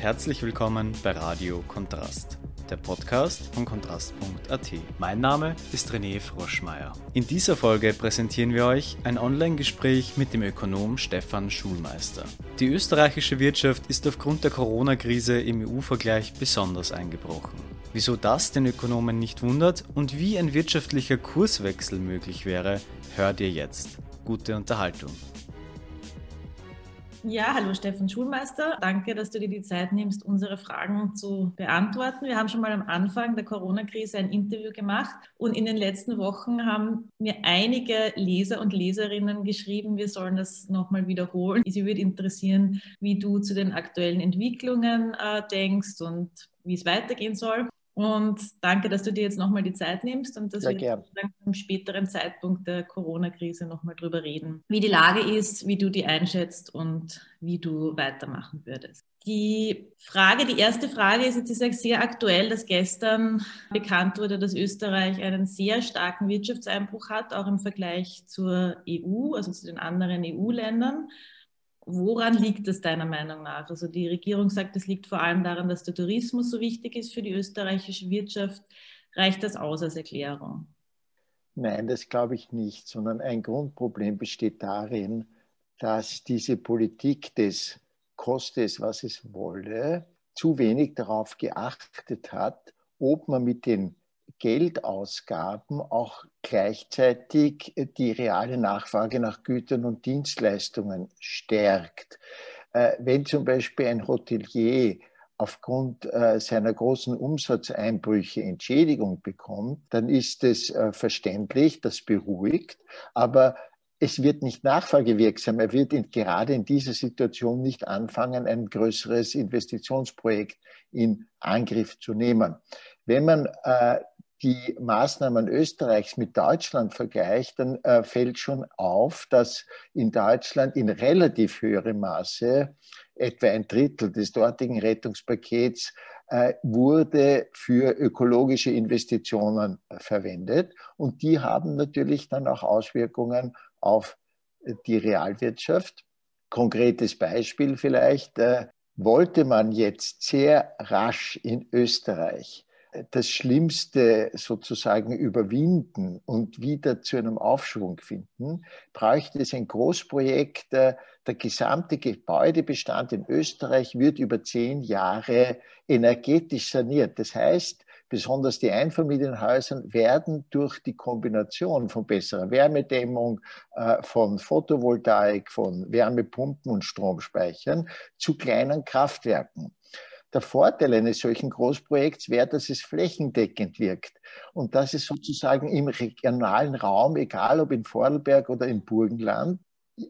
herzlich willkommen bei Radio Kontrast, der Podcast von kontrast.at. Mein Name ist René Froschmeier. In dieser Folge präsentieren wir euch ein Online-Gespräch mit dem Ökonom Stefan Schulmeister. Die österreichische Wirtschaft ist aufgrund der Corona-Krise im EU-Vergleich besonders eingebrochen. Wieso das den Ökonomen nicht wundert und wie ein wirtschaftlicher Kurswechsel möglich wäre, hört ihr jetzt. Gute Unterhaltung. Ja, hallo Stefan Schulmeister. Danke, dass du dir die Zeit nimmst, unsere Fragen zu beantworten. Wir haben schon mal am Anfang der Corona-Krise ein Interview gemacht und in den letzten Wochen haben mir einige Leser und Leserinnen geschrieben, wir sollen das nochmal wiederholen. Sie würde interessieren, wie du zu den aktuellen Entwicklungen äh, denkst und wie es weitergehen soll. Und danke, dass du dir jetzt nochmal die Zeit nimmst und dass Sehr wir zum späteren Zeitpunkt der Corona-Krise nochmal drüber reden, wie die Lage ist, wie du die einschätzt und wie du weitermachen würdest. Die Frage, die erste Frage ist jetzt ist sehr aktuell, dass gestern bekannt wurde, dass Österreich einen sehr starken Wirtschaftseinbruch hat, auch im Vergleich zur EU, also zu den anderen EU-Ländern. Woran liegt es deiner Meinung nach? Also die Regierung sagt, es liegt vor allem daran, dass der Tourismus so wichtig ist für die österreichische Wirtschaft. Reicht das aus als Erklärung? Nein, das glaube ich nicht, sondern ein Grundproblem besteht darin, dass diese Politik des Kostes, was es wolle, zu wenig darauf geachtet hat, ob man mit den Geldausgaben auch gleichzeitig die reale Nachfrage nach Gütern und Dienstleistungen stärkt. Äh, wenn zum Beispiel ein Hotelier aufgrund äh, seiner großen Umsatzeinbrüche Entschädigung bekommt, dann ist es äh, verständlich, das beruhigt, aber es wird nicht nachfragewirksam. Er wird in, gerade in dieser Situation nicht anfangen, ein größeres Investitionsprojekt in Angriff zu nehmen. Wenn man äh, die Maßnahmen Österreichs mit Deutschland vergleicht, dann äh, fällt schon auf, dass in Deutschland in relativ höherem Maße etwa ein Drittel des dortigen Rettungspakets äh, wurde für ökologische Investitionen äh, verwendet. Und die haben natürlich dann auch Auswirkungen auf äh, die Realwirtschaft. Konkretes Beispiel vielleicht, äh, wollte man jetzt sehr rasch in Österreich das Schlimmste sozusagen überwinden und wieder zu einem Aufschwung finden, bräuchte es ein Großprojekt. Der gesamte Gebäudebestand in Österreich wird über zehn Jahre energetisch saniert. Das heißt, besonders die Einfamilienhäuser werden durch die Kombination von besserer Wärmedämmung, äh, von Photovoltaik, von Wärmepumpen und Stromspeichern zu kleinen Kraftwerken. Der Vorteil eines solchen Großprojekts wäre, dass es flächendeckend wirkt und dass es sozusagen im regionalen Raum, egal ob in Vorarlberg oder im Burgenland,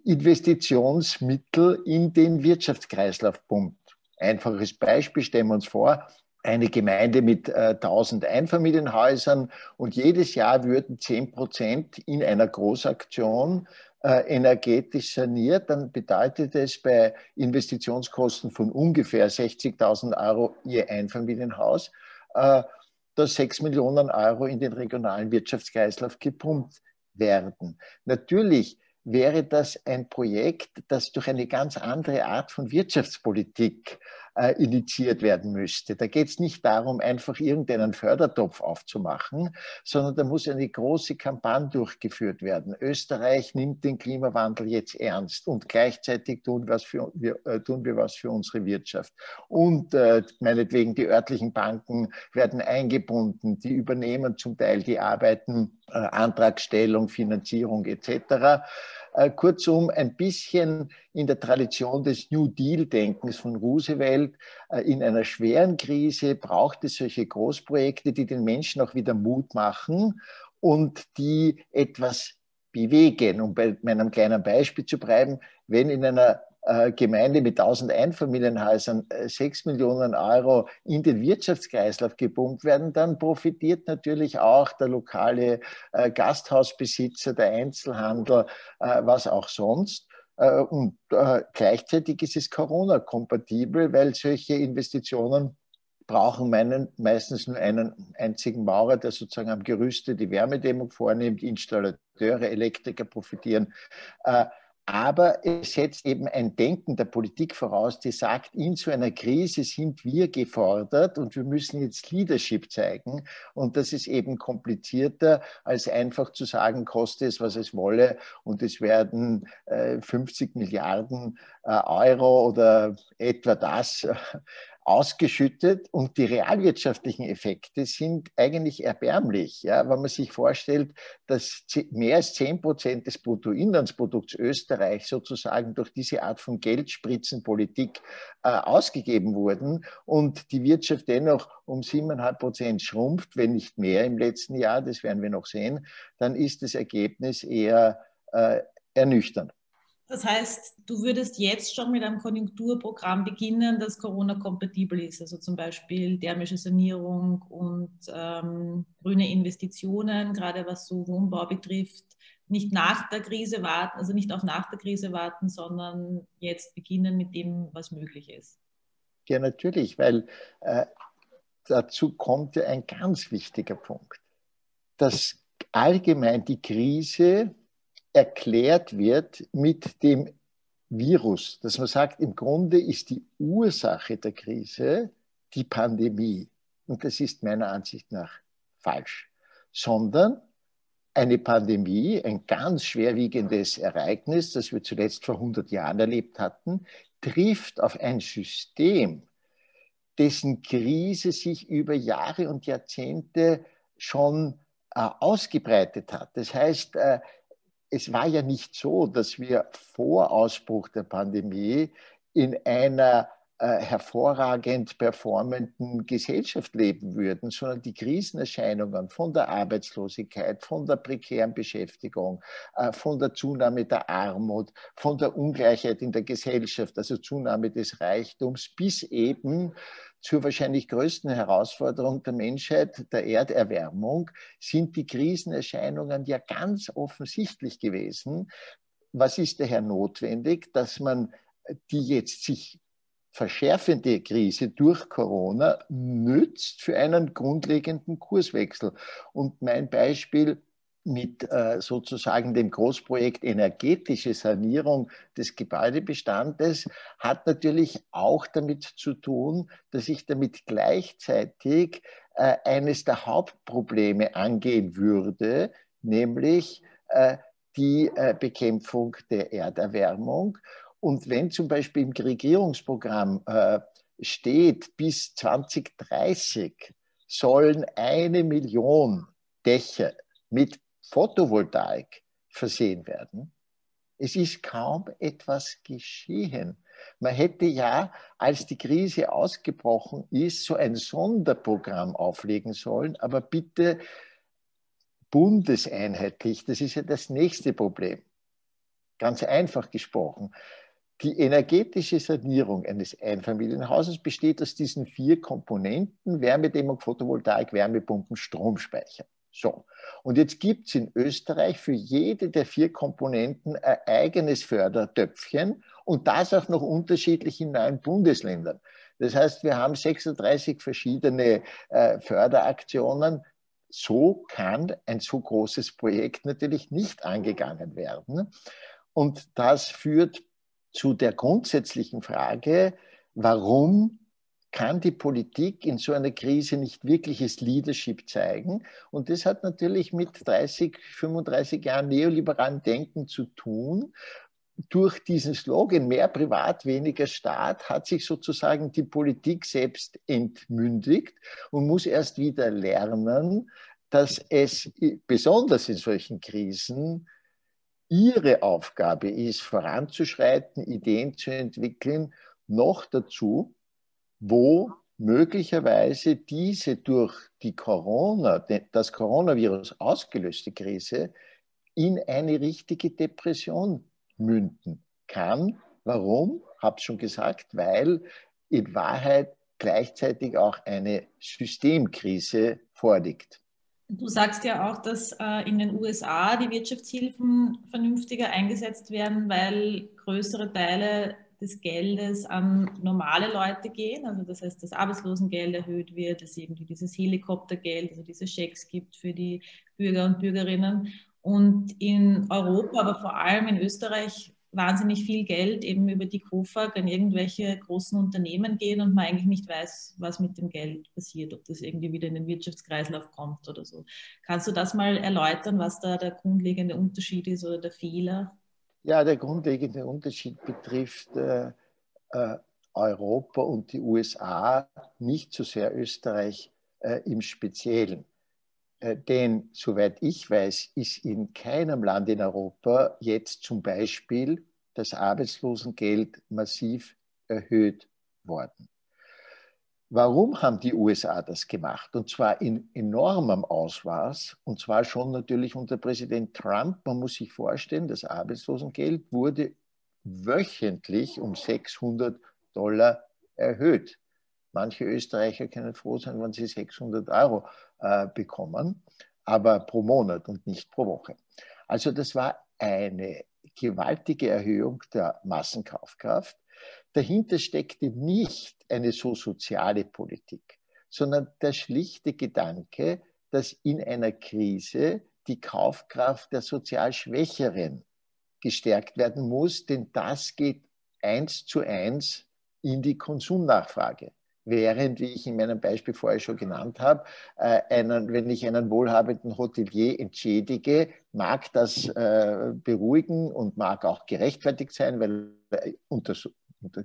Investitionsmittel in den Wirtschaftskreislauf pumpt. Einfaches Beispiel stellen wir uns vor, eine Gemeinde mit äh, 1000 Einfamilienhäusern und jedes Jahr würden 10 Prozent in einer Großaktion energetisch saniert, dann bedeutet es bei Investitionskosten von ungefähr 60.000 Euro je Einfamilienhaus, äh, dass 6 Millionen Euro in den regionalen Wirtschaftskreislauf gepumpt werden. Natürlich wäre das ein Projekt, das durch eine ganz andere Art von Wirtschaftspolitik äh, initiiert werden müsste. Da geht es nicht darum, einfach irgendeinen Fördertopf aufzumachen, sondern da muss eine große Kampagne durchgeführt werden. Österreich nimmt den Klimawandel jetzt ernst und gleichzeitig tun, was für, wir, äh, tun wir was für unsere Wirtschaft. Und äh, meinetwegen die örtlichen Banken werden eingebunden, die übernehmen zum Teil die Arbeiten, äh, Antragstellung, Finanzierung etc. Äh, kurzum, ein bisschen in der Tradition des New Deal-Denkens von Roosevelt. Äh, in einer schweren Krise braucht es solche Großprojekte, die den Menschen auch wieder Mut machen und die etwas bewegen. Um bei meinem kleinen Beispiel zu bleiben, wenn in einer Gemeinde mit 1000 Einfamilienhäusern 6 äh, Millionen Euro in den Wirtschaftskreislauf gepumpt werden, dann profitiert natürlich auch der lokale äh, Gasthausbesitzer, der Einzelhandel, was auch sonst. Und gleichzeitig ist es Corona-kompatibel, weil solche Investitionen brauchen meinen, meistens nur einen einzigen Maurer, der sozusagen am Gerüste die Wärmedämmung vornimmt, Installateure, Elektriker profitieren. Aber es setzt eben ein Denken der Politik voraus, die sagt, in so einer Krise sind wir gefordert und wir müssen jetzt Leadership zeigen. Und das ist eben komplizierter, als einfach zu sagen, koste es, was es wolle. Und es werden 50 äh, Milliarden äh, Euro oder etwa das ausgeschüttet und die realwirtschaftlichen Effekte sind eigentlich erbärmlich. Ja? Wenn man sich vorstellt, dass mehr als 10 Prozent des Bruttoinlandsprodukts Österreich sozusagen durch diese Art von Geldspritzenpolitik äh, ausgegeben wurden und die Wirtschaft dennoch um 7,5 Prozent schrumpft, wenn nicht mehr im letzten Jahr, das werden wir noch sehen, dann ist das Ergebnis eher äh, ernüchternd. Das heißt, du würdest jetzt schon mit einem Konjunkturprogramm beginnen, das Corona-kompatibel ist, also zum Beispiel thermische Sanierung und ähm, grüne Investitionen, gerade was so Wohnbau betrifft, nicht nach der Krise warten, also nicht auf nach der Krise warten, sondern jetzt beginnen mit dem, was möglich ist. Ja, natürlich, weil äh, dazu kommt ja ein ganz wichtiger Punkt, dass allgemein die Krise erklärt wird mit dem Virus, dass man sagt, im Grunde ist die Ursache der Krise die Pandemie. Und das ist meiner Ansicht nach falsch, sondern eine Pandemie, ein ganz schwerwiegendes Ereignis, das wir zuletzt vor 100 Jahren erlebt hatten, trifft auf ein System, dessen Krise sich über Jahre und Jahrzehnte schon äh, ausgebreitet hat. Das heißt, äh, es war ja nicht so, dass wir vor Ausbruch der Pandemie in einer äh, hervorragend performenden Gesellschaft leben würden, sondern die Krisenerscheinungen von der Arbeitslosigkeit, von der prekären Beschäftigung, äh, von der Zunahme der Armut, von der Ungleichheit in der Gesellschaft, also Zunahme des Reichtums, bis eben zur wahrscheinlich größten Herausforderung der Menschheit, der Erderwärmung, sind die Krisenerscheinungen ja ganz offensichtlich gewesen. Was ist daher notwendig, dass man die jetzt sich verschärfende Krise durch Corona nützt für einen grundlegenden Kurswechsel? Und mein Beispiel mit äh, sozusagen dem Großprojekt energetische Sanierung des Gebäudebestandes hat natürlich auch damit zu tun, dass ich damit gleichzeitig äh, eines der Hauptprobleme angehen würde, nämlich äh, die Bekämpfung der Erderwärmung. Und wenn zum Beispiel im Regierungsprogramm steht, bis 2030 sollen eine Million Dächer mit Photovoltaik versehen werden. Es ist kaum etwas geschehen. Man hätte ja, als die Krise ausgebrochen ist, so ein Sonderprogramm auflegen sollen, aber bitte bundeseinheitlich. Das ist ja das nächste Problem. Ganz einfach gesprochen. Die energetische Sanierung eines Einfamilienhauses besteht aus diesen vier Komponenten, Wärmedämmung, Photovoltaik, Wärmepumpen, Stromspeicher. So, und jetzt gibt es in Österreich für jede der vier Komponenten ein eigenes Fördertöpfchen und das auch noch unterschiedlich in neun Bundesländern. Das heißt, wir haben 36 verschiedene äh, Förderaktionen. So kann ein so großes Projekt natürlich nicht angegangen werden. Und das führt zu der grundsätzlichen Frage, warum kann die Politik in so einer Krise nicht wirkliches Leadership zeigen. Und das hat natürlich mit 30, 35 Jahren neoliberalen Denken zu tun. Durch diesen Slogan mehr Privat, weniger Staat hat sich sozusagen die Politik selbst entmündigt und muss erst wieder lernen, dass es besonders in solchen Krisen ihre Aufgabe ist, voranzuschreiten, Ideen zu entwickeln, noch dazu wo möglicherweise diese durch die Corona, das Coronavirus ausgelöste Krise in eine richtige Depression münden kann. Warum? Habe schon gesagt, weil in Wahrheit gleichzeitig auch eine Systemkrise vorliegt. Du sagst ja auch, dass äh, in den USA die Wirtschaftshilfen vernünftiger eingesetzt werden, weil größere Teile des Geldes an normale Leute gehen. Also das heißt, das Arbeitslosengeld erhöht wird, dass eben dieses Helikoptergeld, also diese Schecks gibt für die Bürger und Bürgerinnen. Und in Europa, aber vor allem in Österreich, wahnsinnig viel Geld eben über die KOFAG an irgendwelche großen Unternehmen gehen und man eigentlich nicht weiß, was mit dem Geld passiert, ob das irgendwie wieder in den Wirtschaftskreislauf kommt oder so. Kannst du das mal erläutern, was da der grundlegende Unterschied ist oder der Fehler? Ja, der grundlegende Unterschied betrifft äh, äh, Europa und die USA, nicht so sehr Österreich äh, im Speziellen. Äh, denn soweit ich weiß, ist in keinem Land in Europa jetzt zum Beispiel das Arbeitslosengeld massiv erhöht worden. Warum haben die USA das gemacht? Und zwar in enormem Ausmaß, und zwar schon natürlich unter Präsident Trump. Man muss sich vorstellen, das Arbeitslosengeld wurde wöchentlich um 600 Dollar erhöht. Manche Österreicher können froh sein, wenn sie 600 Euro äh, bekommen, aber pro Monat und nicht pro Woche. Also das war eine gewaltige Erhöhung der Massenkaufkraft. Dahinter steckte nicht eine so soziale Politik, sondern der schlichte Gedanke, dass in einer Krise die Kaufkraft der sozial Schwächeren gestärkt werden muss, denn das geht eins zu eins in die Konsumnachfrage. Während, wie ich in meinem Beispiel vorher schon genannt habe, äh, einen, wenn ich einen wohlhabenden Hotelier entschädige, mag das äh, beruhigen und mag auch gerechtfertigt sein, weil unter,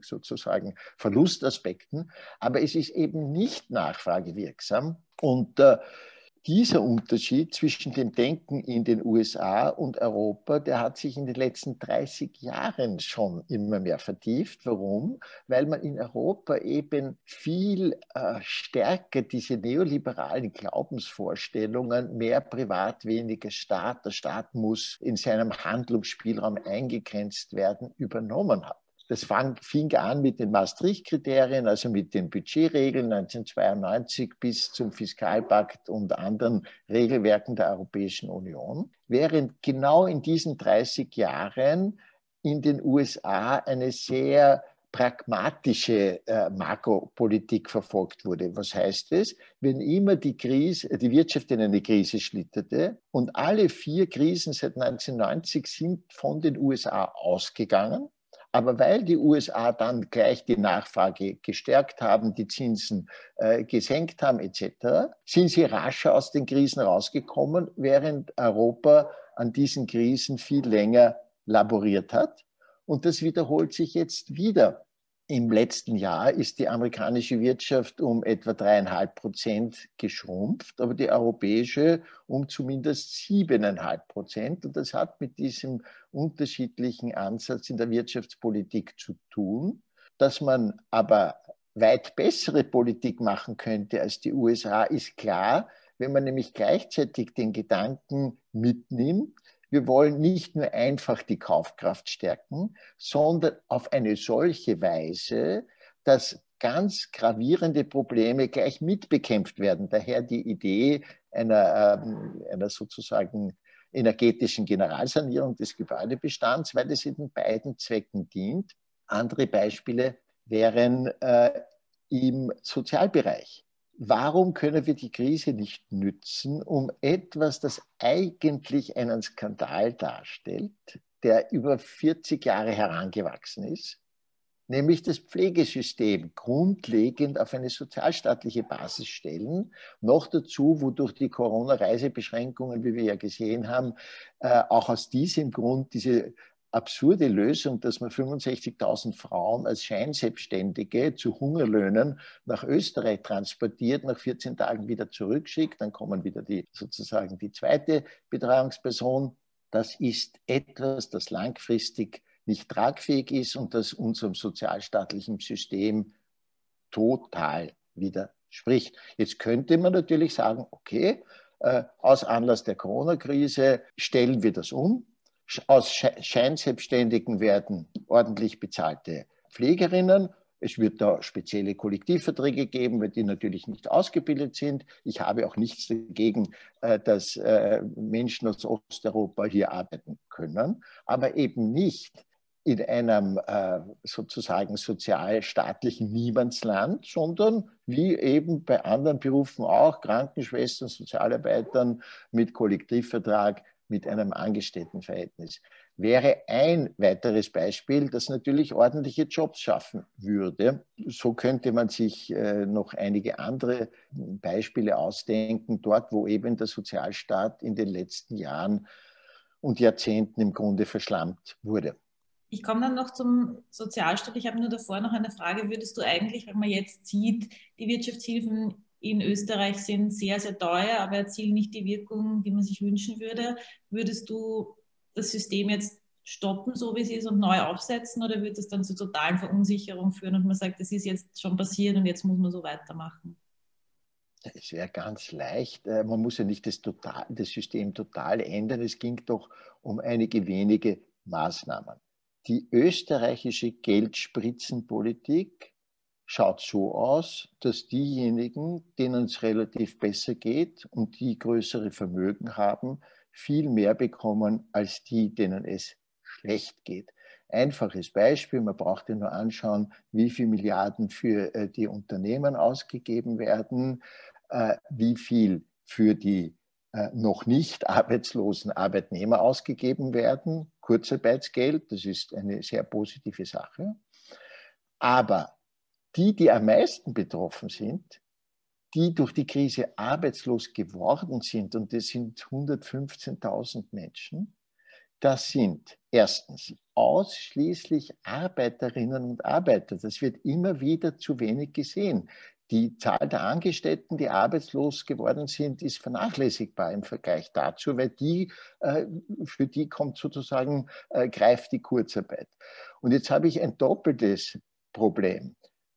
sozusagen Verlustaspekten, aber es ist eben nicht nachfragewirksam. Und äh, dieser Unterschied zwischen dem Denken in den USA und Europa, der hat sich in den letzten 30 Jahren schon immer mehr vertieft. Warum? Weil man in Europa eben viel äh, stärker diese neoliberalen Glaubensvorstellungen, mehr Privat, weniger Staat, der Staat muss in seinem Handlungsspielraum eingegrenzt werden, übernommen hat. Das fing an mit den Maastricht-Kriterien, also mit den Budgetregeln 1992 bis zum Fiskalpakt und anderen Regelwerken der Europäischen Union, während genau in diesen 30 Jahren in den USA eine sehr pragmatische äh, Makropolitik verfolgt wurde. Was heißt es? Wenn immer die, Krise, die Wirtschaft in eine Krise schlitterte und alle vier Krisen seit 1990 sind von den USA ausgegangen, aber weil die USA dann gleich die Nachfrage gestärkt haben, die Zinsen äh, gesenkt haben etc., sind sie rascher aus den Krisen rausgekommen, während Europa an diesen Krisen viel länger laboriert hat. Und das wiederholt sich jetzt wieder. Im letzten Jahr ist die amerikanische Wirtschaft um etwa dreieinhalb Prozent geschrumpft, aber die europäische um zumindest siebeneinhalb Prozent. Und das hat mit diesem unterschiedlichen Ansatz in der Wirtschaftspolitik zu tun, dass man aber weit bessere Politik machen könnte als die USA, ist klar, wenn man nämlich gleichzeitig den Gedanken mitnimmt, wir wollen nicht nur einfach die Kaufkraft stärken, sondern auf eine solche Weise, dass ganz gravierende Probleme gleich mitbekämpft werden. Daher die Idee einer, ähm, einer sozusagen energetischen Generalsanierung des Gebäudebestands, weil es eben beiden Zwecken dient. Andere Beispiele wären äh, im Sozialbereich warum können wir die Krise nicht nützen, um etwas, das eigentlich einen Skandal darstellt, der über 40 Jahre herangewachsen ist, nämlich das Pflegesystem grundlegend auf eine sozialstaatliche Basis stellen. Noch dazu, wodurch die Corona-Reisebeschränkungen, wie wir ja gesehen haben, äh, auch aus diesem Grund diese absurde Lösung, dass man 65.000 Frauen als Scheinselbstständige zu Hungerlöhnen nach Österreich transportiert, nach 14 Tagen wieder zurückschickt, dann kommen wieder die sozusagen die zweite Betreuungsperson. Das ist etwas, das langfristig nicht tragfähig ist und das unserem sozialstaatlichen System total widerspricht. Jetzt könnte man natürlich sagen, okay, äh, aus Anlass der Corona-Krise stellen wir das um, aus Scheinselbstständigen werden ordentlich bezahlte Pflegerinnen. Es wird da spezielle Kollektivverträge geben, die natürlich nicht ausgebildet sind. Ich habe auch nichts dagegen, äh, dass äh, Menschen aus Osteuropa hier arbeiten können, aber eben nicht in einem äh, sozusagen sozialstaatlichen Niemandsland, sondern wie eben bei anderen Berufen auch, Krankenschwestern, Sozialarbeitern mit Kollektivvertrag mit einem Angestelltenverhältnis. wäre ein weiteres Beispiel, das natürlich ordentliche Jobs schaffen würde. So könnte man sich äh, noch einige andere Beispiele ausdenken, dort, wo eben der Sozialstaat in den letzten Jahren und Jahrzehnten im Grunde verschlammt wurde. Ich komme dann noch zum Sozialstaat. Ich habe nur davor noch eine Frage. Würdest du eigentlich, wenn man jetzt sieht, die Wirtschaftshilfen in Österreich sind sehr, sehr teuer, aber erzielen nicht die Wirkung, die man sich wünschen würde, würdest du das System jetzt stoppen, so wie es ist, und neu aufsetzen? Oder wird es dann zu totalen Verunsicherung führen und man sagt, das ist jetzt schon passiert und jetzt muss man so weitermachen? Es wäre ganz leicht. Äh, man muss ja nicht das, total, das System total ändern. Es ging doch um einige wenige Maßnahmen. Die österreichische Geldspritzenpolitik schaut so aus, dass diejenigen, denen es relativ besser geht und die größere Vermögen haben, viel mehr bekommen als die, denen es schlecht geht. Einfaches Beispiel, man braucht ja nur anschauen, wie viele Milliarden für äh, die Unternehmen ausgegeben werden, äh, wie viel für die äh, noch nicht arbeitslosen Arbeitnehmer ausgegeben werden. Kurzarbeitsgeld, das ist eine sehr positive Sache. Aber die, die am meisten betroffen sind, die durch die Krise arbeitslos geworden sind, und das sind 115.000 Menschen, das sind erstens ausschließlich Arbeiterinnen und Arbeiter. Das wird immer wieder zu wenig gesehen. Die Zahl der Angestellten, die arbeitslos geworden sind, ist vernachlässigbar im Vergleich dazu, weil die, äh, für die kommt sozusagen, äh, greift die Kurzarbeit. Und jetzt habe ich ein doppeltes Problem.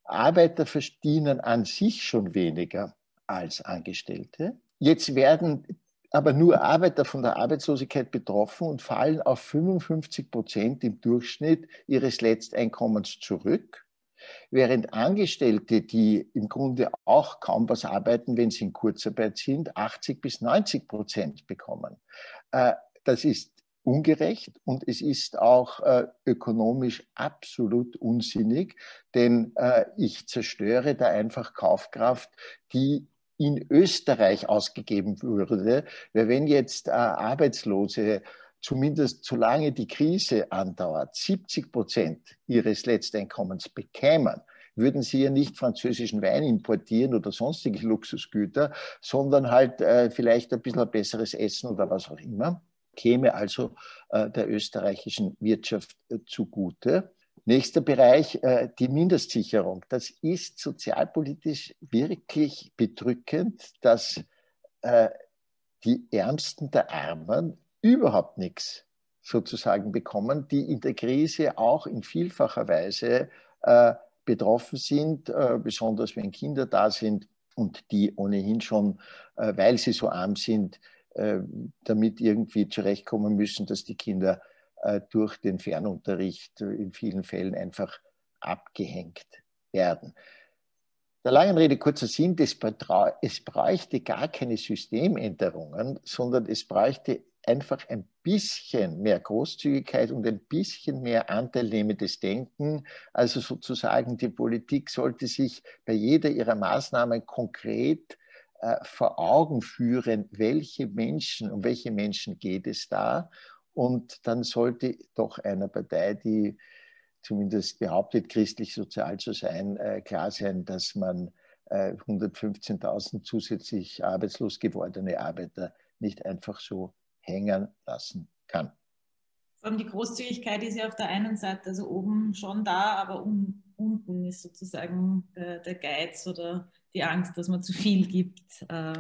Arbeiter verdienen an sich schon weniger als Angestellte. Jetzt werden aber nur Arbeiter von der Arbeitslosigkeit betroffen und fallen auf 55 Prozent im Durchschnitt ihres Letzteinkommens zurück, während Angestellte, die im Grunde auch kaum was arbeiten, wenn sie in Kurzarbeit sind, 80 bis 90 Prozent bekommen. Äh, das ist ungerecht und es ist auch äh, ökonomisch absolut unsinnig, denn äh, ich zerstöre da einfach Kaufkraft, die in Österreich ausgegeben würde. Weil wenn jetzt äh, Arbeitslose zumindest solange die Krise andauert, 70 Prozent ihres Letzteinkommens bekämen, würden sie ja nicht französischen Wein importieren oder sonstige Luxusgüter, sondern halt äh, vielleicht ein bisschen besseres Essen oder was auch immer käme also äh, der österreichischen Wirtschaft äh, zugute. Nächster Bereich, äh, die Mindestsicherung. Das ist sozialpolitisch wirklich bedrückend, dass die Ärmsten der Armen überhaupt nichts sozusagen bekommen, die in der Krise auch in vielfacher Weise betroffen sind, besonders wenn Kinder da sind und die ohnehin schon, weil sie so arm sind, damit irgendwie zurechtkommen müssen, dass die Kinder äh, durch den Fernunterricht in vielen Fällen einfach abgehängt werden. Der langen Rede kurzer Sinn, es bräuchte gar keine Systemänderungen, sondern es bräuchte einfach ein bisschen mehr Großzügigkeit und ein bisschen mehr anteilnehmendes Denken. Also sozusagen die Politik sollte sich bei jeder ihrer Maßnahmen konkret äh, vor Augen führen, welche Menschen, um welche Menschen geht es da. Und dann sollte doch einer Partei, die zumindest behauptet, christlich-sozial zu sein, äh, klar sein, dass man 115.000 äh, zusätzlich arbeitslos gewordene Arbeiter nicht einfach so hängen lassen kann. Die Großzügigkeit ist ja auf der einen Seite also oben schon da, aber un, unten ist sozusagen der, der Geiz oder die Angst, dass man zu viel gibt. Äh.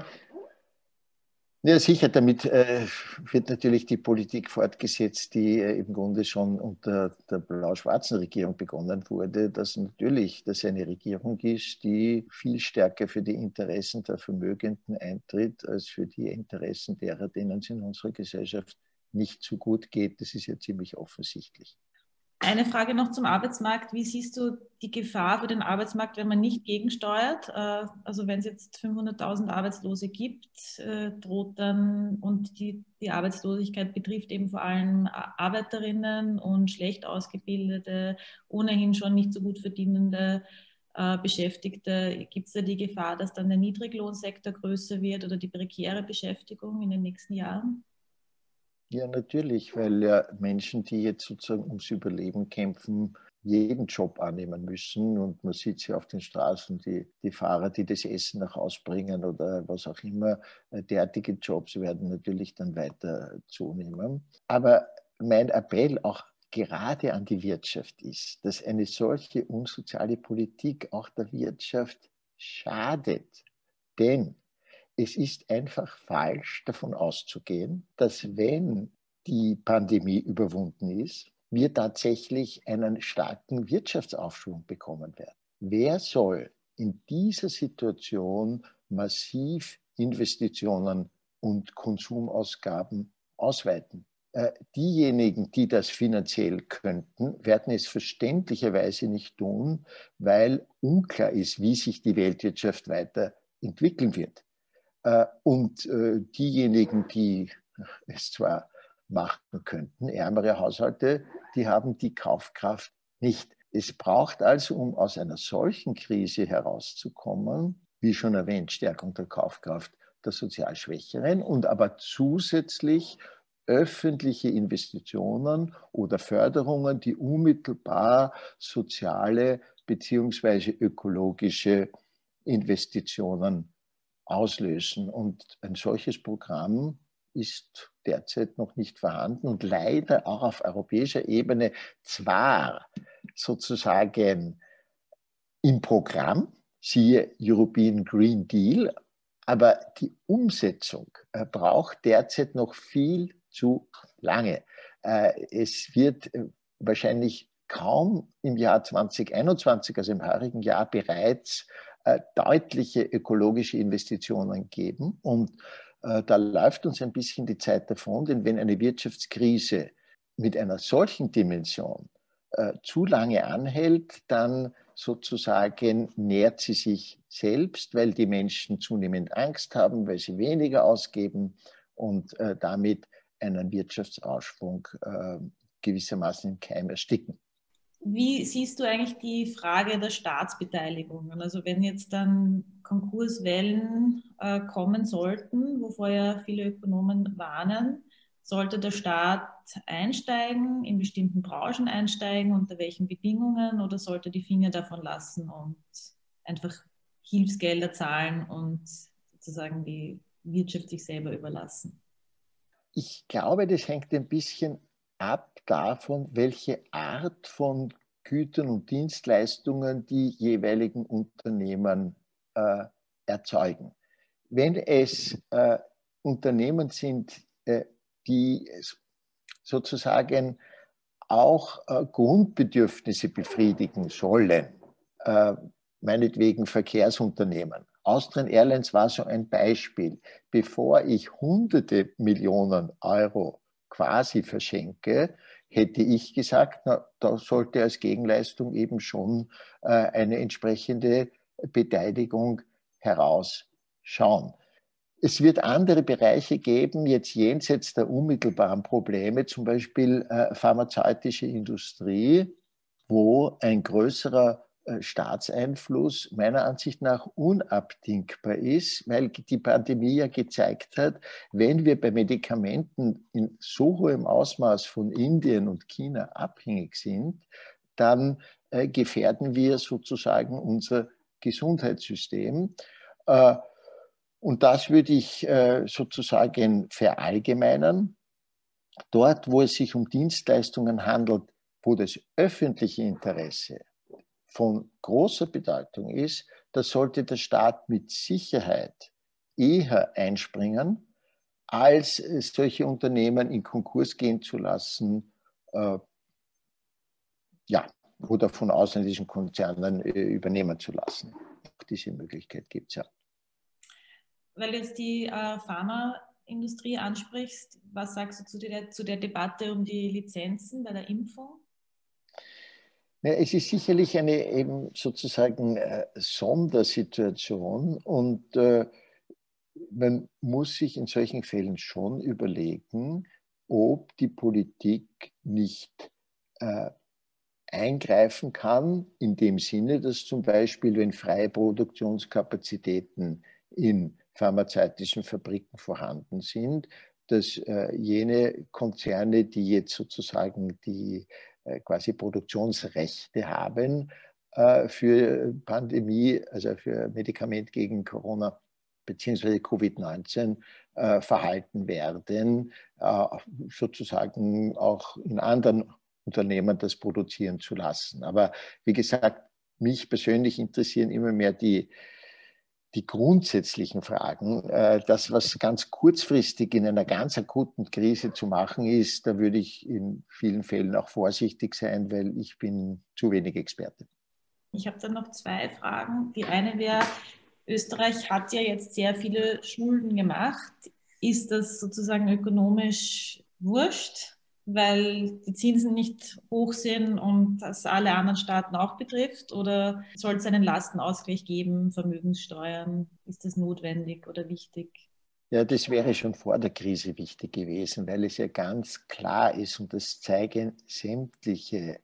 Ja, sicher, damit äh, wird natürlich die Politik fortgesetzt, die äh, im Grunde schon unter der blau-schwarzen Regierung begonnen wurde, dass natürlich das eine Regierung ist, die viel stärker für die Interessen der Vermögenden eintritt, als für die Interessen derer, denen es in unserer Gesellschaft nicht so gut geht. Das ist ja ziemlich offensichtlich. Eine Frage noch zum Arbeitsmarkt. Wie siehst du die Gefahr für den Arbeitsmarkt, wenn man nicht gegensteuert? Äh, also wenn es jetzt 500.000 Arbeitslose gibt, äh, droht dann, und die, die Arbeitslosigkeit betrifft eben vor allem Arbeiterinnen und schlecht ausgebildete, ohnehin schon nicht so gut verdienende äh, Beschäftigte. Gibt es da die Gefahr, dass dann der Niedriglohnsektor größer wird oder die prekäre Beschäftigung in den nächsten Jahren? Ja, natürlich, weil ja Menschen, die jetzt sozusagen ums Überleben kämpfen, jeden Job annehmen müssen. Und man sieht sie auf den Straßen, die, die Fahrer, die das Essen nach Hause bringen oder was auch immer. Äh, derartige Jobs werden natürlich dann weiter zunehmen. Aber mein Appell auch gerade an die Wirtschaft ist, dass eine solche unsoziale Politik auch der Wirtschaft schadet. Denn es ist einfach falsch davon auszugehen, dass wenn die Pandemie überwunden ist, wir tatsächlich einen starken Wirtschaftsaufschwung bekommen werden. Wer soll in dieser Situation massiv Investitionen und Konsumausgaben ausweiten? Äh, diejenigen, die das finanziell könnten, werden es verständlicherweise nicht tun, weil unklar ist, wie sich die Weltwirtschaft weiterentwickeln wird. Äh, und äh, diejenigen, die es zwar machen könnten, ärmere Haushalte, die haben die Kaufkraft nicht. Es braucht also, um aus einer solchen Krise herauszukommen, wie schon erwähnt, Stärkung der Kaufkraft der sozial Schwächeren und aber zusätzlich öffentliche Investitionen oder Förderungen, die unmittelbar soziale beziehungsweise ökologische Investitionen auslösen. Und ein solches Programm ist derzeit noch nicht vorhanden und leider auch auf europäischer Ebene zwar sozusagen im Programm, siehe European Green Deal, aber die Umsetzung äh, braucht derzeit noch viel zu lange. Äh, es wird äh, wahrscheinlich kaum im Jahr 2021, also im heurigen Jahr, bereits deutliche ökologische Investitionen geben. Und äh, da läuft uns ein bisschen die Zeit davon, denn wenn eine Wirtschaftskrise mit einer solchen Dimension äh, zu lange anhält, dann sozusagen nährt sie sich selbst, weil die Menschen zunehmend Angst haben, weil sie weniger ausgeben und damit einen Wirtschaftsausschwung gewissermaßen im Keim ersticken. Wie siehst du eigentlich die Frage der Staatsbeteiligung? Also wenn jetzt dann Konkurswellen äh, kommen sollten, wovor ja viele Ökonomen warnen, sollte der Staat einsteigen, in bestimmten Branchen einsteigen, unter welchen Bedingungen oder sollte die Finger davon lassen und einfach Hilfsgelder zahlen und sozusagen die Wirtschaft sich selber überlassen? Ich glaube, das hängt ein bisschen ab davon, welche Art von Gütern und Dienstleistungen die jeweiligen Unternehmen äh, erzeugen. Wenn es äh, Unternehmen sind, äh, die sozusagen auch äh, Grundbedürfnisse befriedigen sollen, äh, meinetwegen Verkehrsunternehmen. Austrian Airlines war so ein Beispiel. Bevor ich hunderte Millionen Euro quasi verschenke, hätte ich gesagt, na, da sollte als Gegenleistung eben schon äh, eine entsprechende Beteiligung herausschauen. Es wird andere Bereiche geben, jetzt jenseits der unmittelbaren Probleme, zum Beispiel äh, pharmazeutische Industrie, wo ein größerer Staatseinfluss meiner Ansicht nach unabdingbar ist, weil die Pandemie ja gezeigt hat, wenn wir bei Medikamenten in so hohem Ausmaß von Indien und China abhängig sind, dann äh, gefährden wir sozusagen unser Gesundheitssystem. Äh, und das würde ich äh, sozusagen verallgemeinern. Dort, wo es sich um Dienstleistungen handelt, wo das öffentliche Interesse von großer Bedeutung ist, da sollte der Staat mit Sicherheit eher einspringen, als solche Unternehmen in Konkurs gehen zu lassen, äh, ja, oder von ausländischen Konzernen äh, übernehmen zu lassen. Auch diese Möglichkeit gibt es ja. Weil du jetzt die äh, Pharmaindustrie ansprichst, was sagst du zu der, zu der Debatte um die Lizenzen bei der Impfung? Es ist sicherlich eine eben sozusagen äh, Sondersituation und äh, man muss sich in solchen Fällen schon überlegen, ob die Politik nicht äh, eingreifen kann, in dem Sinne, dass zum Beispiel, wenn freie Produktionskapazitäten in pharmazeutischen Fabriken vorhanden sind, dass jene Konzerne, die jetzt sozusagen die quasi Produktionsrechte haben äh, für Pandemie, also für Medikament gegen Corona beziehungsweise Covid-19 äh, verhalten werden, äh, sozusagen auch in anderen Unternehmen das produzieren zu lassen. Aber wie gesagt, mich persönlich interessieren immer mehr die, die grundsätzlichen Fragen. Äh, das, was ganz kurzfristig in einer ganz akuten Krise zu machen ist, da würde ich in vielen Fällen auch vorsichtig sein, weil ich bin zu wenig Experte. Ich habe dann noch zwei Fragen. Die eine wäre, Österreich hat ja jetzt sehr viele Schulden gemacht. Ist das sozusagen ökonomisch wurscht? Weil die Zinsen nicht hoch sind und das alle anderen Staaten auch betrifft? Oder soll es einen Lastenausgleich geben, Vermögenssteuern? Ist das notwendig oder wichtig? Ja, das wäre schon vor der Krise wichtig gewesen, weil es ja ganz klar ist und das zeigen sämtliche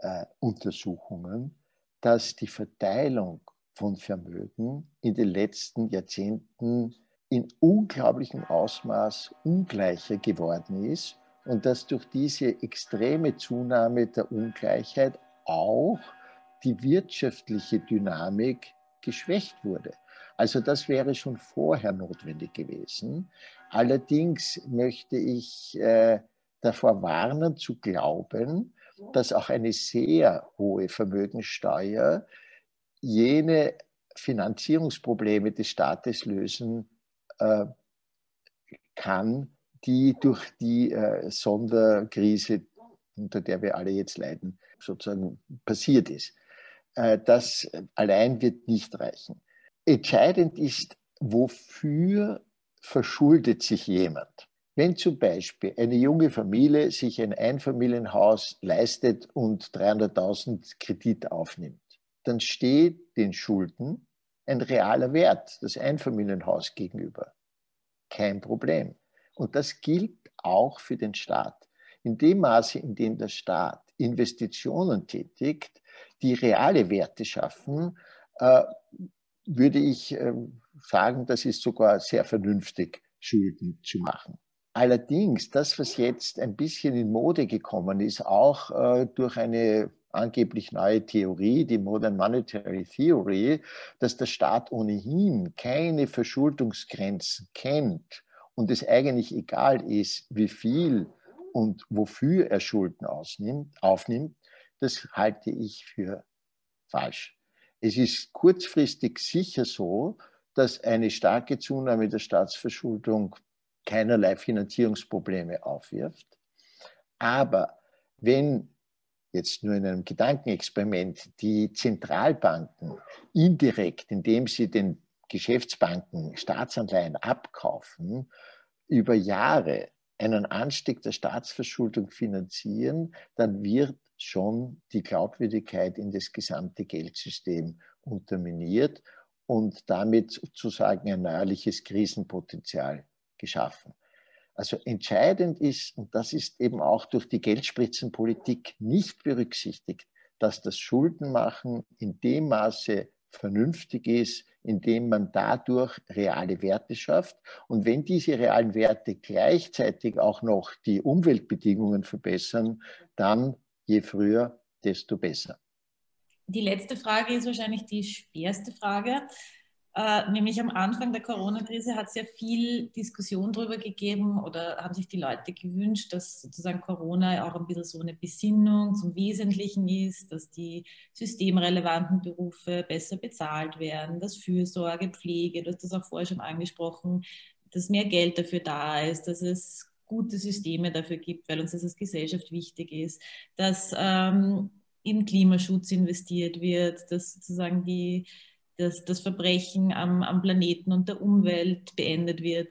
äh, Untersuchungen, dass die Verteilung von Vermögen in den letzten Jahrzehnten in unglaublichem Ausmaß ungleicher geworden ist und dass durch diese extreme Zunahme der Ungleichheit auch die wirtschaftliche Dynamik geschwächt wurde. Also das wäre schon vorher notwendig gewesen. Allerdings möchte ich äh, davor warnen zu glauben, dass auch eine sehr hohe Vermögensteuer jene Finanzierungsprobleme des Staates lösen äh, kann, die durch die äh, Sonderkrise, unter der wir alle jetzt leiden, sozusagen passiert ist. Äh, das allein wird nicht reichen. Entscheidend ist, wofür verschuldet sich jemand. Wenn zum Beispiel eine junge Familie sich ein Einfamilienhaus leistet und 300.000 Kredit aufnimmt, dann steht den Schulden ein realer Wert, das Einfamilienhaus gegenüber. Kein Problem. Und das gilt auch für den Staat. In dem Maße, in dem der Staat Investitionen tätigt, die reale Werte schaffen, äh, würde ich äh, sagen, das ist sogar sehr vernünftig, Schulden zu machen. Allerdings, das, was jetzt ein bisschen in Mode gekommen ist, auch äh, durch eine angeblich neue Theorie, die Modern Monetary Theory, dass der Staat ohnehin keine Verschuldungsgrenzen kennt und es eigentlich egal ist, wie viel und wofür er Schulden ausnimmt, aufnimmt, das halte ich für falsch. Es ist kurzfristig sicher so, dass eine starke Zunahme der Staatsverschuldung keinerlei Finanzierungsprobleme aufwirft. Aber wenn jetzt nur in einem Gedankenexperiment die Zentralbanken indirekt, indem sie den Geschäftsbanken Staatsanleihen abkaufen, über Jahre einen Anstieg der Staatsverschuldung finanzieren, dann wird schon die Glaubwürdigkeit in das gesamte Geldsystem unterminiert und damit sozusagen ein neuerliches Krisenpotenzial geschaffen. Also entscheidend ist, und das ist eben auch durch die Geldspritzenpolitik nicht berücksichtigt, dass das Schuldenmachen in dem Maße vernünftig ist, indem man dadurch reale Werte schafft. Und wenn diese realen Werte gleichzeitig auch noch die Umweltbedingungen verbessern, dann je früher, desto besser. Die letzte Frage ist wahrscheinlich die schwerste Frage. Äh, nämlich am Anfang der Corona-Krise hat es ja viel Diskussion darüber gegeben oder haben sich die Leute gewünscht, dass sozusagen Corona auch ein bisschen so eine Besinnung zum Wesentlichen ist, dass die systemrelevanten Berufe besser bezahlt werden, dass Fürsorge, Pflege, du hast das auch vorher schon angesprochen, dass mehr Geld dafür da ist, dass es gute Systeme dafür gibt, weil uns das als Gesellschaft wichtig ist, dass ähm, in Klimaschutz investiert wird, dass sozusagen die dass das Verbrechen am, am Planeten und der Umwelt beendet wird.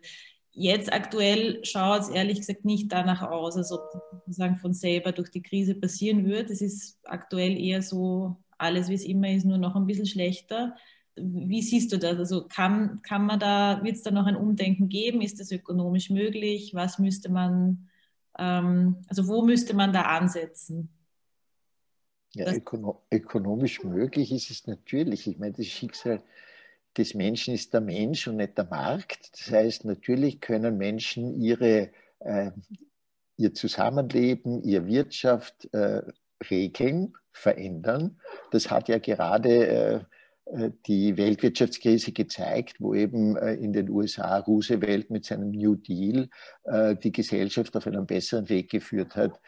Jetzt aktuell schaut es ehrlich gesagt nicht danach aus, als ob sozusagen von selber durch die Krise passieren wird. Es ist aktuell eher so, alles wie es immer ist, nur noch ein bisschen schlechter. Wie siehst du das? Also kann, kann man da, wird es da noch ein Umdenken geben? Ist das ökonomisch möglich? Was müsste man, ähm, also wo müsste man da ansetzen? Ja, ökono ökonomisch möglich ist es natürlich. Ich meine, das Schicksal des Menschen ist der Mensch und nicht der Markt. Das heißt, natürlich können Menschen ihre, äh, ihr Zusammenleben, ihre Wirtschaft äh, regeln, verändern. Das hat ja gerade äh, äh, die Weltwirtschaftskrise gezeigt, wo eben äh, in den USA Roosevelt mit seinem New Deal äh, die Gesellschaft auf einen besseren Weg geführt hat,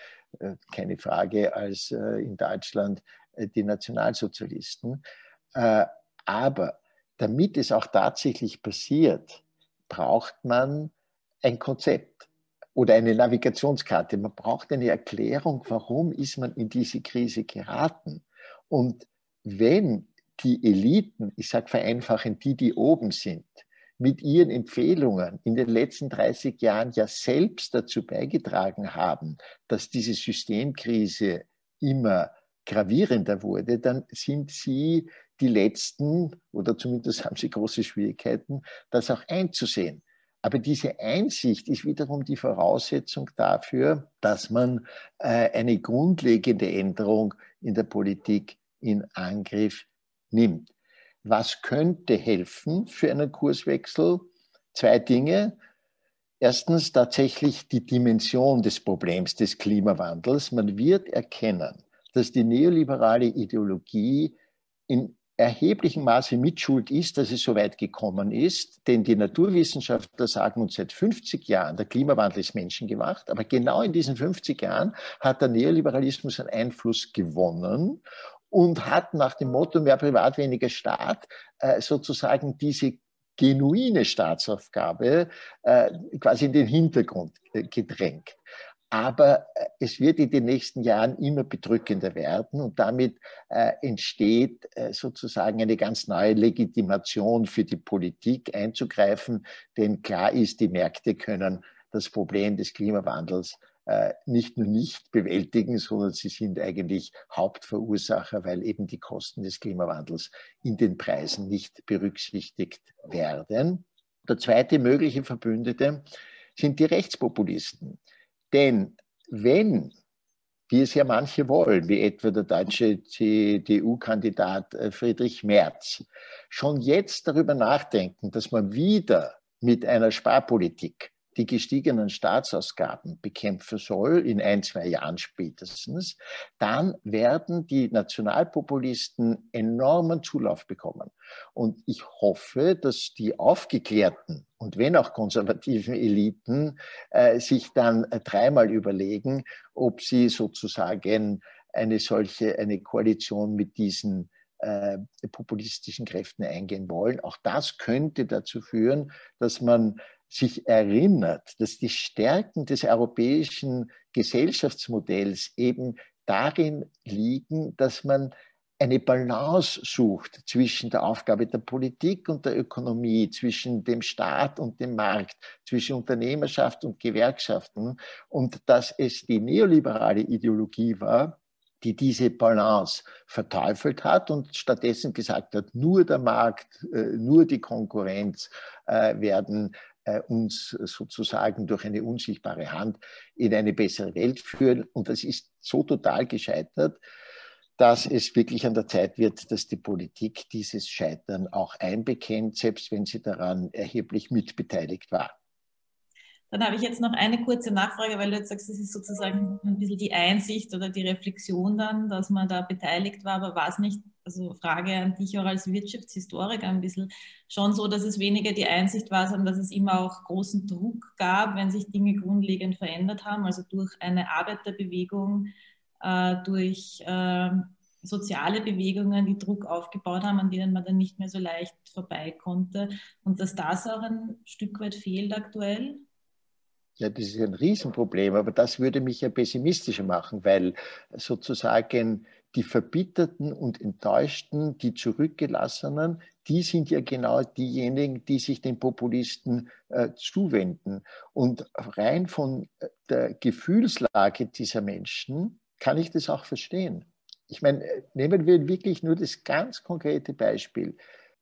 keine Frage, als in Deutschland die Nationalsozialisten. Aber damit es auch tatsächlich passiert, braucht man ein Konzept oder eine Navigationskarte. Man braucht eine Erklärung, warum ist man in diese Krise geraten. Und wenn die Eliten, ich sage vereinfachend, die, die oben sind, mit ihren Empfehlungen in den letzten 30 Jahren ja selbst dazu beigetragen haben, dass diese Systemkrise immer gravierender wurde, dann sind sie die Letzten, oder zumindest haben sie große Schwierigkeiten, das auch einzusehen. Aber diese Einsicht ist wiederum die Voraussetzung dafür, dass man äh, eine grundlegende Änderung in der Politik in Angriff nimmt. Was könnte helfen für einen Kurswechsel? Zwei Dinge. Erstens tatsächlich die Dimension des Problems des Klimawandels. Man wird erkennen, dass die neoliberale Ideologie in erheblichem Maße Mitschuld ist, dass es so weit gekommen ist. Denn die Naturwissenschaftler sagen uns seit 50 Jahren, der Klimawandel ist menschengemacht. Aber genau in diesen 50 Jahren hat der Neoliberalismus einen Einfluss gewonnen und hat nach dem Motto mehr Privat, weniger Staat äh, sozusagen diese genuine Staatsaufgabe äh, quasi in den Hintergrund äh, gedrängt. Aber es wird in den nächsten Jahren immer bedrückender werden und damit entsteht sozusagen eine ganz neue Legitimation für die Politik einzugreifen, denn klar ist, die Märkte können das Problem des Klimawandels äh, nicht nur nicht bewältigen, sondern sie sind eigentlich Hauptverursacher, weil eben die Kosten des Klimawandels in den Preisen nicht berücksichtigt werden. Der zweite mögliche Verbündete sind die Rechtspopulisten. Denn wenn wie es ja manche wollen, wie etwa der deutsche CDU-Kandidat äh, Friedrich Merz, schon jetzt darüber nachdenken, dass man wieder mit einer Sparpolitik die gestiegenen Staatsausgaben bekämpfen soll, in ein, zwei Jahren spätestens, dann werden die Nationalpopulisten enormen Zulauf bekommen. Und ich hoffe, dass die aufgeklärten und wenn auch konservativen Eliten äh, sich dann äh, dreimal überlegen, ob sie sozusagen eine solche, eine Koalition mit diesen äh, populistischen Kräften eingehen wollen. Auch das könnte dazu führen, dass man sich erinnert, dass die Stärken des europäischen Gesellschaftsmodells eben darin liegen, dass man eine Balance sucht zwischen der Aufgabe der Politik und der Ökonomie, zwischen dem Staat und dem Markt, zwischen Unternehmerschaft und Gewerkschaften. Und dass es die neoliberale Ideologie war, die diese Balance verteufelt hat und stattdessen gesagt hat, nur der Markt, äh, nur die Konkurrenz äh, werden uns sozusagen durch eine unsichtbare Hand in eine bessere Welt führen. Und das ist so total gescheitert, dass es wirklich an der Zeit wird, dass die Politik dieses Scheitern auch einbekennt, selbst wenn sie daran erheblich mitbeteiligt war. Dann habe ich jetzt noch eine kurze Nachfrage, weil du jetzt sagst, es ist sozusagen ein bisschen die Einsicht oder die Reflexion dann, dass man da beteiligt war, aber war es nicht, also Frage an dich auch als Wirtschaftshistoriker ein bisschen schon so, dass es weniger die Einsicht war, sondern dass es immer auch großen Druck gab, wenn sich Dinge grundlegend verändert haben, also durch eine Arbeiterbewegung, äh, durch äh, soziale Bewegungen, die Druck aufgebaut haben, an denen man dann nicht mehr so leicht vorbei konnte und dass das auch ein Stück weit fehlt aktuell? Ja, das ist ein Riesenproblem, aber das würde mich ja pessimistischer machen, weil sozusagen die Verbitterten und Enttäuschten, die Zurückgelassenen, die sind ja genau diejenigen, die sich den Populisten äh, zuwenden. Und rein von äh, der Gefühlslage dieser Menschen kann ich das auch verstehen. Ich meine, nehmen wir wirklich nur das ganz konkrete Beispiel.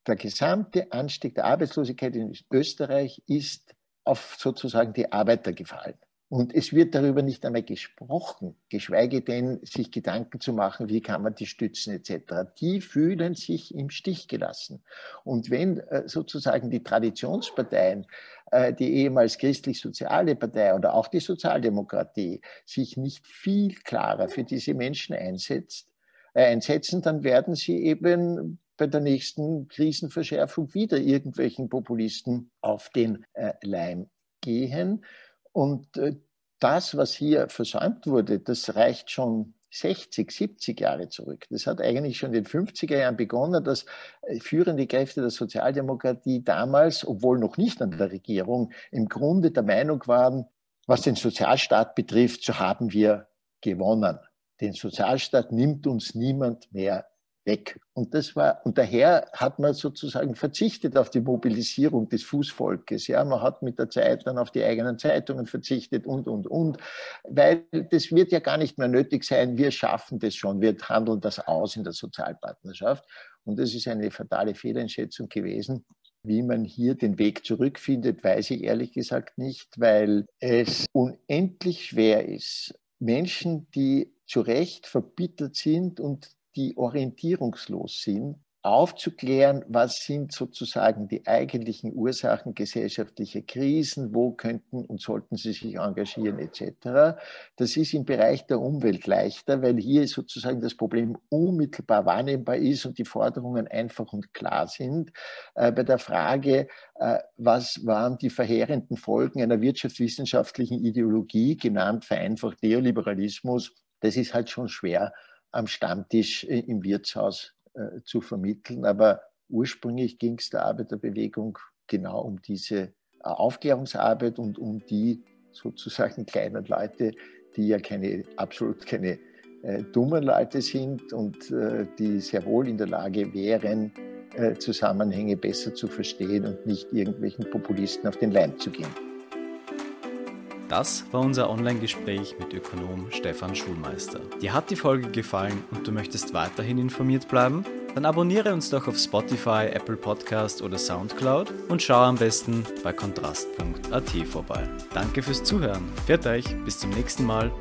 Der gesamte Anstieg der Arbeitslosigkeit in Österreich ist auf sozusagen die Arbeiter gefallen. Und es wird darüber nicht einmal gesprochen, geschweige denn sich Gedanken zu machen, wie kann man die stützen etc. Die fühlen sich im Stich gelassen. Und wenn äh, sozusagen die Traditionsparteien, äh, die ehemals christlich-soziale Partei oder auch die Sozialdemokratie sich nicht viel klarer für diese Menschen einsetzt, äh, einsetzen, dann werden sie eben bei der nächsten Krisenverschärfung wieder irgendwelchen Populisten auf den Leim gehen. Und äh, das, was hier versäumt wurde, das reicht schon 60, 70 Jahre zurück. Das hat eigentlich schon in den 50er Jahren begonnen, dass äh, führende Kräfte der Sozialdemokratie damals, obwohl noch nicht an der Regierung, im Grunde der Meinung waren, was den Sozialstaat betrifft, so haben wir gewonnen. Den Sozialstaat nimmt uns niemand mehr weg. Und das war, und daher hat man sozusagen verzichtet auf die Mobilisierung des Fußvolkes. Ja, man hat mit der Zeit dann auf die eigenen Zeitungen verzichtet und, und, und. Weil das wird ja gar nicht mehr nötig sein. Wir schaffen das schon. Wir handeln das aus in der Sozialpartnerschaft. Und das ist eine fatale Fehleinschätzung gewesen. Wie man hier den Weg zurückfindet, weiß ich ehrlich gesagt nicht, weil es unendlich schwer ist, Menschen, die zu Recht verbittert sind und die orientierungslos sind, aufzuklären, was sind sozusagen die eigentlichen Ursachen gesellschaftlicher Krisen, wo könnten und sollten sie sich engagieren etc. Das ist im Bereich der Umwelt leichter, weil hier sozusagen das Problem unmittelbar wahrnehmbar ist und die Forderungen einfach und klar sind. Äh, bei der Frage, äh, was waren die verheerenden Folgen einer wirtschaftswissenschaftlichen Ideologie, genannt vereinfacht Neoliberalismus, das ist halt schon schwer am Stammtisch äh, im Wirtshaus äh, zu vermitteln. Aber ursprünglich ging es der Arbeiterbewegung genau um diese äh, Aufklärungsarbeit und um die sozusagen kleinen Leute, die ja keine, absolut keine äh, dummen Leute sind und äh, die sehr wohl in der Lage wären, äh, Zusammenhänge besser zu verstehen und nicht irgendwelchen Populisten auf den Leim zu gehen. Das war unser Online-Gespräch mit Ökonom Stefan Schulmeister. Dir hat die Folge gefallen und du möchtest weiterhin informiert bleiben? Dann abonniere uns doch auf Spotify, Apple Podcast oder Soundcloud und schau am besten bei kontrast.at vorbei. Danke fürs Zuhören. Fährt euch, bis zum nächsten Mal.